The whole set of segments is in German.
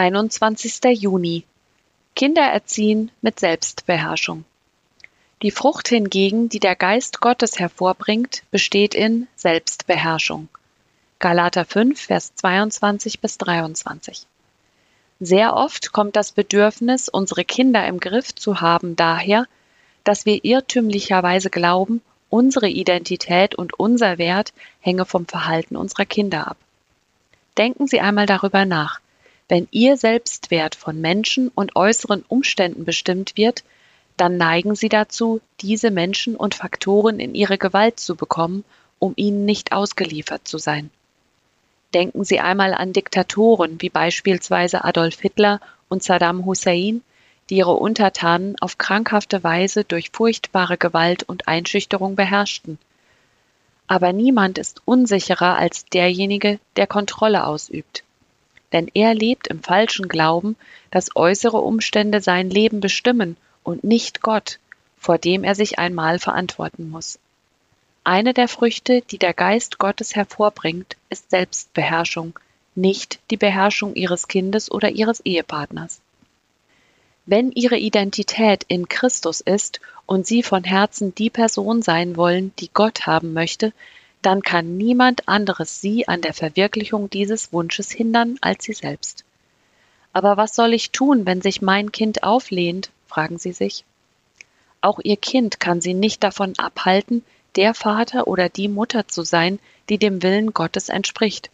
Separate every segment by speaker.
Speaker 1: 21. Juni Kinder erziehen mit Selbstbeherrschung. Die Frucht hingegen, die der Geist Gottes hervorbringt, besteht in Selbstbeherrschung. Galater 5, Vers 22 bis 23. Sehr oft kommt das Bedürfnis, unsere Kinder im Griff zu haben, daher, dass wir irrtümlicherweise glauben, unsere Identität und unser Wert hänge vom Verhalten unserer Kinder ab. Denken Sie einmal darüber nach. Wenn Ihr Selbstwert von Menschen und äußeren Umständen bestimmt wird, dann neigen Sie dazu, diese Menschen und Faktoren in Ihre Gewalt zu bekommen, um ihnen nicht ausgeliefert zu sein. Denken Sie einmal an Diktatoren wie beispielsweise Adolf Hitler und Saddam Hussein, die ihre Untertanen auf krankhafte Weise durch furchtbare Gewalt und Einschüchterung beherrschten. Aber niemand ist unsicherer als derjenige, der Kontrolle ausübt denn er lebt im falschen Glauben, dass äußere Umstände sein Leben bestimmen und nicht Gott, vor dem er sich einmal verantworten muss. Eine der Früchte, die der Geist Gottes hervorbringt, ist Selbstbeherrschung, nicht die Beherrschung ihres Kindes oder ihres Ehepartners. Wenn ihre Identität in Christus ist und sie von Herzen die Person sein wollen, die Gott haben möchte, dann kann niemand anderes sie an der Verwirklichung dieses Wunsches hindern als sie selbst. Aber was soll ich tun, wenn sich mein Kind auflehnt? fragen sie sich. Auch ihr Kind kann sie nicht davon abhalten, der Vater oder die Mutter zu sein, die dem Willen Gottes entspricht.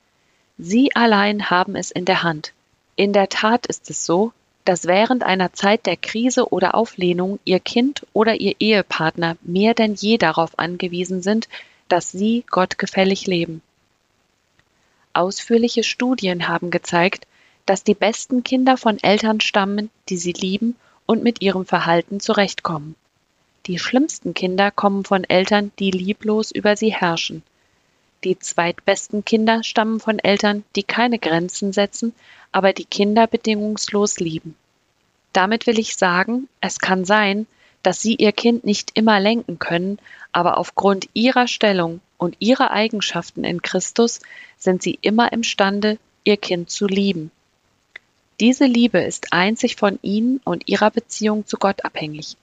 Speaker 1: Sie allein haben es in der Hand. In der Tat ist es so, dass während einer Zeit der Krise oder Auflehnung ihr Kind oder ihr Ehepartner mehr denn je darauf angewiesen sind, dass sie gottgefällig leben. Ausführliche Studien haben gezeigt, dass die besten Kinder von Eltern stammen, die sie lieben und mit ihrem Verhalten zurechtkommen. Die schlimmsten Kinder kommen von Eltern, die lieblos über sie herrschen. Die zweitbesten Kinder stammen von Eltern, die keine Grenzen setzen, aber die Kinder bedingungslos lieben. Damit will ich sagen, es kann sein, dass sie ihr Kind nicht immer lenken können, aber aufgrund ihrer Stellung und ihrer Eigenschaften in Christus sind sie immer imstande, ihr Kind zu lieben. Diese Liebe ist einzig von ihnen und ihrer Beziehung zu Gott abhängig.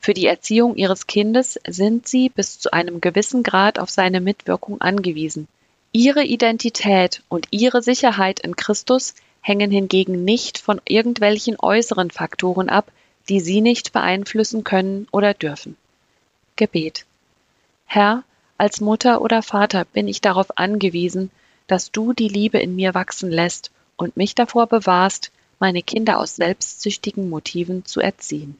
Speaker 1: Für die Erziehung ihres Kindes sind sie bis zu einem gewissen Grad auf seine Mitwirkung angewiesen. Ihre Identität und ihre Sicherheit in Christus hängen hingegen nicht von irgendwelchen äußeren Faktoren ab, die sie nicht beeinflussen können oder dürfen. Gebet. Herr, als Mutter oder Vater bin ich darauf angewiesen, dass du die Liebe in mir wachsen lässt und mich davor bewahrst, meine Kinder aus selbstsüchtigen Motiven zu erziehen.